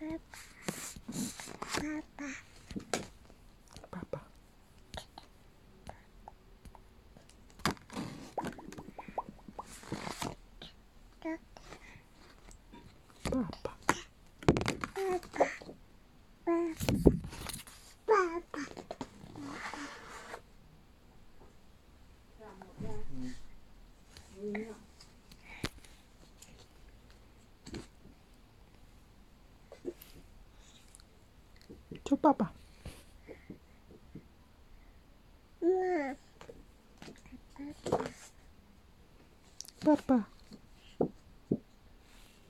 爸爸，爸爸，爸爸，爸爸，爸爸。爸爸。叫爸爸，爸，爸爸，